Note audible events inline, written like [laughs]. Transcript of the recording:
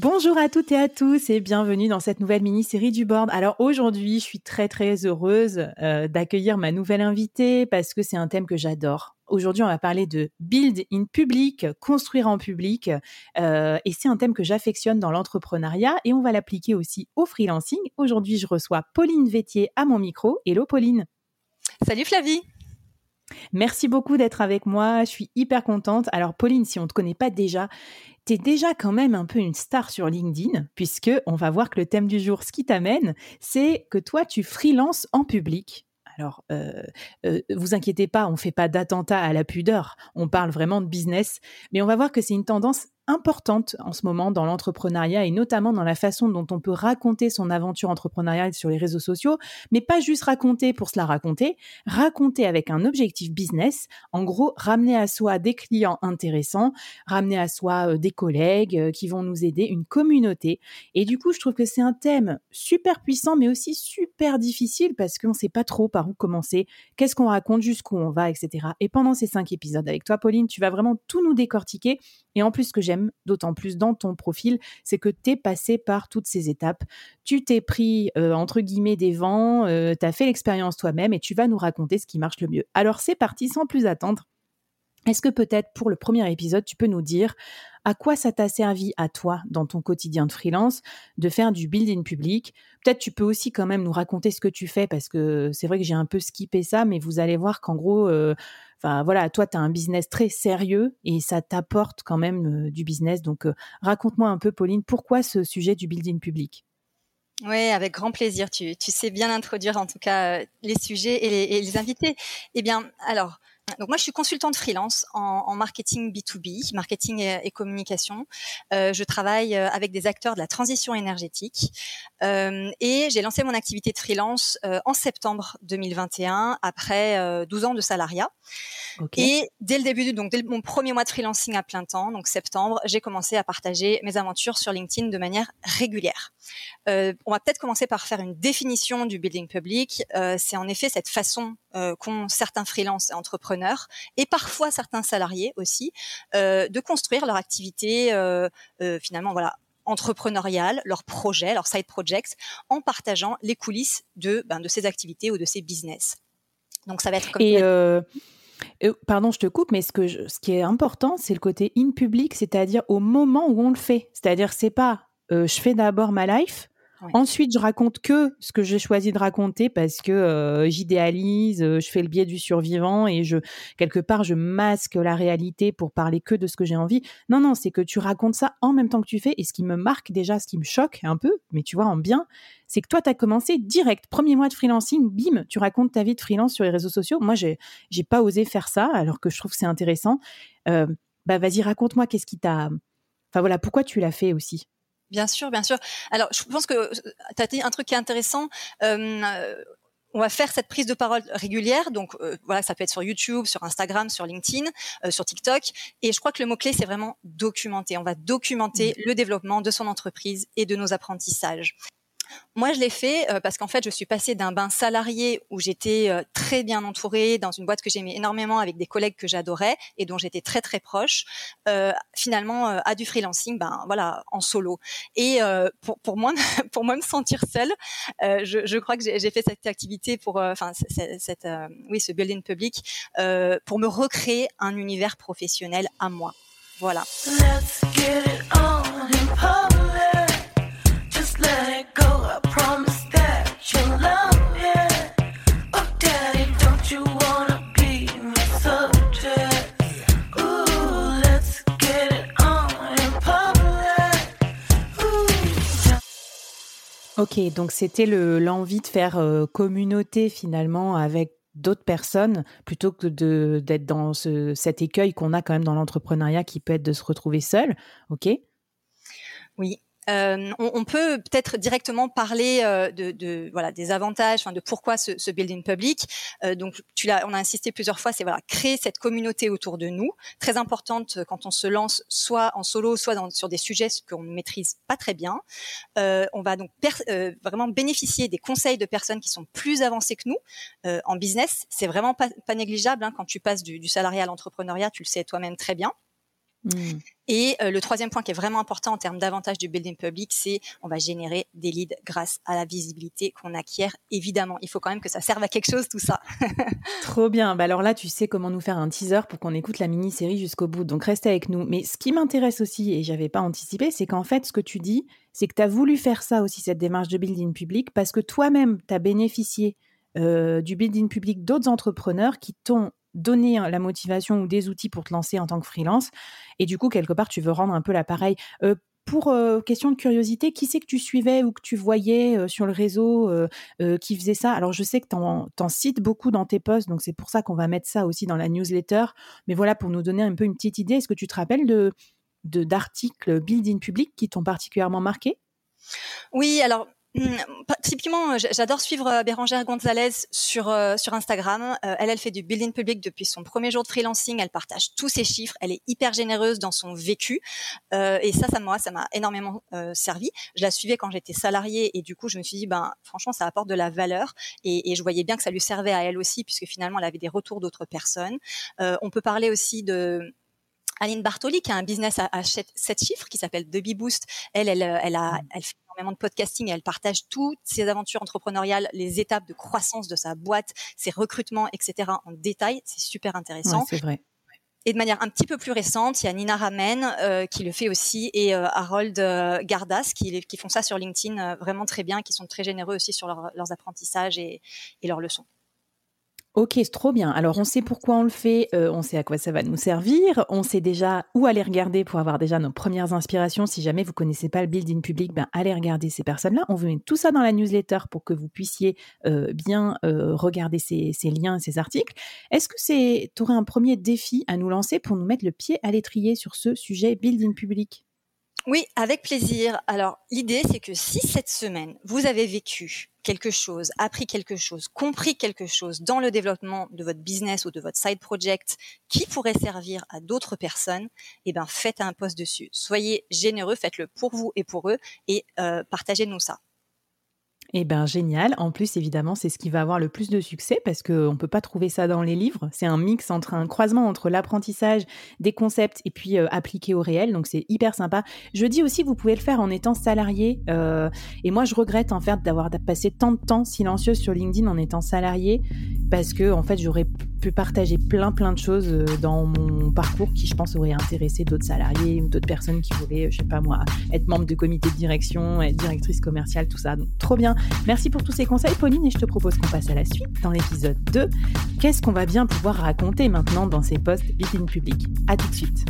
Bonjour à toutes et à tous et bienvenue dans cette nouvelle mini-série du board. Alors aujourd'hui, je suis très très heureuse euh, d'accueillir ma nouvelle invitée parce que c'est un thème que j'adore. Aujourd'hui, on va parler de build in public, construire en public, euh, et c'est un thème que j'affectionne dans l'entrepreneuriat et on va l'appliquer aussi au freelancing. Aujourd'hui, je reçois Pauline Vétier à mon micro. Hello Pauline. Salut Flavie. Merci beaucoup d'être avec moi. Je suis hyper contente. Alors, Pauline, si on ne te connaît pas déjà, tu es déjà quand même un peu une star sur LinkedIn, puisque on va voir que le thème du jour, ce qui t'amène, c'est que toi, tu freelances en public. Alors, euh, euh, vous inquiétez pas, on fait pas d'attentat à la pudeur, on parle vraiment de business, mais on va voir que c'est une tendance importante en ce moment dans l'entrepreneuriat et notamment dans la façon dont on peut raconter son aventure entrepreneuriale sur les réseaux sociaux, mais pas juste raconter pour se la raconter, raconter avec un objectif business, en gros ramener à soi des clients intéressants, ramener à soi euh, des collègues euh, qui vont nous aider, une communauté. Et du coup, je trouve que c'est un thème super puissant, mais aussi super difficile parce qu'on ne sait pas trop par où commencer, qu'est-ce qu'on raconte, jusqu'où on va, etc. Et pendant ces cinq épisodes avec toi, Pauline, tu vas vraiment tout nous décortiquer. Et en plus, que d'autant plus dans ton profil, c'est que tu es passé par toutes ces étapes. Tu t'es pris, euh, entre guillemets, des vents, euh, tu as fait l'expérience toi-même et tu vas nous raconter ce qui marche le mieux. Alors c'est parti, sans plus attendre. Est-ce que peut-être pour le premier épisode, tu peux nous dire à quoi ça t'a servi à toi dans ton quotidien de freelance de faire du building public? Peut-être tu peux aussi quand même nous raconter ce que tu fais parce que c'est vrai que j'ai un peu skippé ça, mais vous allez voir qu'en gros, euh, voilà, toi tu as un business très sérieux et ça t'apporte quand même euh, du business. Donc euh, raconte-moi un peu, Pauline, pourquoi ce sujet du building public? Oui, avec grand plaisir. Tu, sais bien introduire en tout cas les sujets et les invités. Eh bien, alors, donc moi, je suis consultante freelance en, marketing B2B, marketing et, communication. Euh, je travaille euh, avec des acteurs de la transition énergétique euh, et j'ai lancé mon activité de freelance en septembre 2021 après 12 ans de salariat. Et dès le début, donc dès mon premier mois de freelancing à plein temps, donc septembre, j'ai commencé à partager mes aventures sur LinkedIn de manière régulière. on va peut-être commencer par faire une définition du building public. C'est en effet cette façon qu'ont certains freelances et entrepreneurs et parfois certains salariés aussi euh, de construire leur activité euh, euh, finalement voilà entrepreneuriale, leurs projets, leurs side projects, en partageant les coulisses de, ben, de ces activités ou de ces business. Donc ça va être comme et pardon, je te coupe, mais ce, qui est important, c'est le côté in public, c'est-à-dire au moment où on le fait. C'est-à-dire, c'est pas je fais d'abord ma life, Ensuite, je raconte que ce que j'ai choisi de raconter parce que euh, j'idéalise, euh, je fais le biais du survivant et je quelque part je masque la réalité pour parler que de ce que j'ai envie. Non, non, c'est que tu racontes ça en même temps que tu fais. Et ce qui me marque déjà, ce qui me choque un peu, mais tu vois en bien, c'est que toi, tu as commencé direct, premier mois de freelancing, bim, tu racontes ta vie de freelance sur les réseaux sociaux. Moi, j'ai j'ai pas osé faire ça alors que je trouve que c'est intéressant. Euh, bah vas-y, raconte-moi qu'est-ce qui t'a, enfin voilà, pourquoi tu l'as fait aussi? Bien sûr, bien sûr. Alors, je pense que tu as dit un truc qui est intéressant. Euh, on va faire cette prise de parole régulière. Donc euh, voilà, ça peut être sur YouTube, sur Instagram, sur LinkedIn, euh, sur TikTok. Et je crois que le mot clé c'est vraiment documenter. On va documenter mmh. le développement de son entreprise et de nos apprentissages. Moi, je l'ai fait euh, parce qu'en fait, je suis passée d'un bain salarié où j'étais euh, très bien entourée dans une boîte que j'aimais énormément avec des collègues que j'adorais et dont j'étais très très proche, euh, finalement à du freelancing, ben voilà, en solo. Et pour, pour moi, [laughs] pour moi me sentir seule, je, je, crois que j'ai fait cette activité pour, enfin, cette, oui, ce building public pour me recréer un univers professionnel à moi. Voilà. Ok, donc c'était l'envie de faire euh, communauté finalement avec d'autres personnes plutôt que d'être dans cet écueil qu'on a quand même dans l'entrepreneuriat qui peut être de se retrouver seul. Ok. Oui, euh, on, on, peut peut-être directement parler euh, de, de, voilà des avantages, enfin de pourquoi ce, ce building public. Euh, donc tu l'as, on a insisté plusieurs fois, c'est voilà créer cette communauté autour de nous, très importante quand on se lance, soit en solo, soit dans, sur des sujets qu'on ne maîtrise pas très bien. on va donc vraiment bénéficier des conseils de personnes qui sont plus avancées que nous en business. C'est vraiment pas, pas négligeable hein, quand tu passes du, du salariat à l'entrepreneuriat, tu le sais toi-même très bien. Mmh. Et euh, le troisième point qui est vraiment important en termes d'avantage du building public, c'est on va générer des leads grâce à la visibilité qu'on acquiert. Évidemment, il faut quand même que ça serve à quelque chose tout ça. [laughs] Trop bien. Bah alors là, tu sais comment nous faire un teaser pour qu'on écoute la mini-série jusqu'au bout. Donc reste avec nous. Mais ce qui m'intéresse aussi, et j'avais pas anticipé, c'est qu'en fait, ce que tu dis, c'est que tu as voulu faire ça aussi, cette démarche de building public, parce que toi-même, tu as bénéficié euh, du building public d'autres entrepreneurs qui t'ont donner la motivation ou des outils pour te lancer en tant que freelance. Et du coup, quelque part, tu veux rendre un peu l'appareil. Euh, pour euh, question de curiosité, qui c'est que tu suivais ou que tu voyais euh, sur le réseau qui faisait ça? Alors, je sais que tu en, cites beaucoup dans tes posts, donc c'est pour ça qu'on va mettre ça aussi dans la newsletter. Mais voilà, pour nous donner un peu une petite idée, est-ce que tu te rappelles de d'articles building public qui t'ont particulièrement marqué? Oui, alors typiquement, j'adore suivre euh, Bérangère Gonzalez sur euh, sur Instagram. Euh, elle, elle fait du building public depuis son premier jour de freelancing. Elle partage tous ses chiffres. Elle est hyper généreuse dans son vécu. et ça, ça moi, ça m'a énormément servi. Je la suivais quand j'étais salariée et du coup, je me suis dit, ben, franchement, ça apporte de la valeur. Et, et, je voyais bien que ça lui servait à elle aussi, puisque finalement, elle avait des retours d'autres personnes. on peut parler aussi de Aline Bartoli, qui a un business à, à 7 chiffres qui s'appelle The Boost. Elle, elle, elle, a, mmh. elle fait énormément de podcasting et elle partage toutes ses aventures entrepreneuriales, les étapes de croissance de sa boîte, ses recrutements, etc. en détail. C'est super intéressant. c'est vrai. Et de manière un petit peu plus récente, il y a Nina Ramen euh, qui le fait aussi et euh, Harold euh, Gardas qui, qui, font ça sur LinkedIn vraiment très bien, qui sont très généreux aussi sur leurs apprentissages et, et leurs leçons. Ok, c'est trop bien. Alors, on sait pourquoi on le fait, euh, on sait à quoi ça va nous servir, on sait déjà où aller regarder pour avoir déjà nos premières inspirations. Si jamais vous connaissez pas le building public, ben allez regarder ces personnes-là. On vous met tout ça dans la newsletter pour que vous puissiez euh, bien euh, regarder ces, liens, ces articles. Est-ce que c'est, tu aurais un premier défi à nous lancer pour nous mettre le pied à l'étrier sur ce sujet building public? Oui, avec plaisir. Alors, l'idée, c'est que si cette semaine, vous avez vécu quelque chose, appris quelque chose, compris quelque chose dans le développement de votre business ou de votre side project qui pourrait servir à d'autres personnes, eh ben, faites un post dessus. Soyez généreux, faites-le pour vous et pour eux et euh, partagez-nous ça. Eh bien, génial. En plus, évidemment, c'est ce qui va avoir le plus de succès parce qu'on ne peut pas trouver ça dans les livres. C'est un mix entre un croisement entre l'apprentissage des concepts et puis euh, appliqué au réel. Donc, c'est hyper sympa. Je dis aussi, vous pouvez le faire en étant salarié. Euh, et moi, je regrette en fait d'avoir passé tant de temps silencieux sur LinkedIn en étant salarié parce que, en fait, j'aurais pu partager plein, plein de choses euh, dans mon parcours qui, je pense, auraient intéressé d'autres salariés ou d'autres personnes qui voulaient, je sais pas moi, être membre de comité de direction, être directrice commerciale, tout ça. Donc, trop bien. Merci pour tous ces conseils, Pauline, et je te propose qu'on passe à la suite dans l'épisode 2. Qu'est-ce qu'on va bien pouvoir raconter maintenant dans ces postes building public À tout de suite.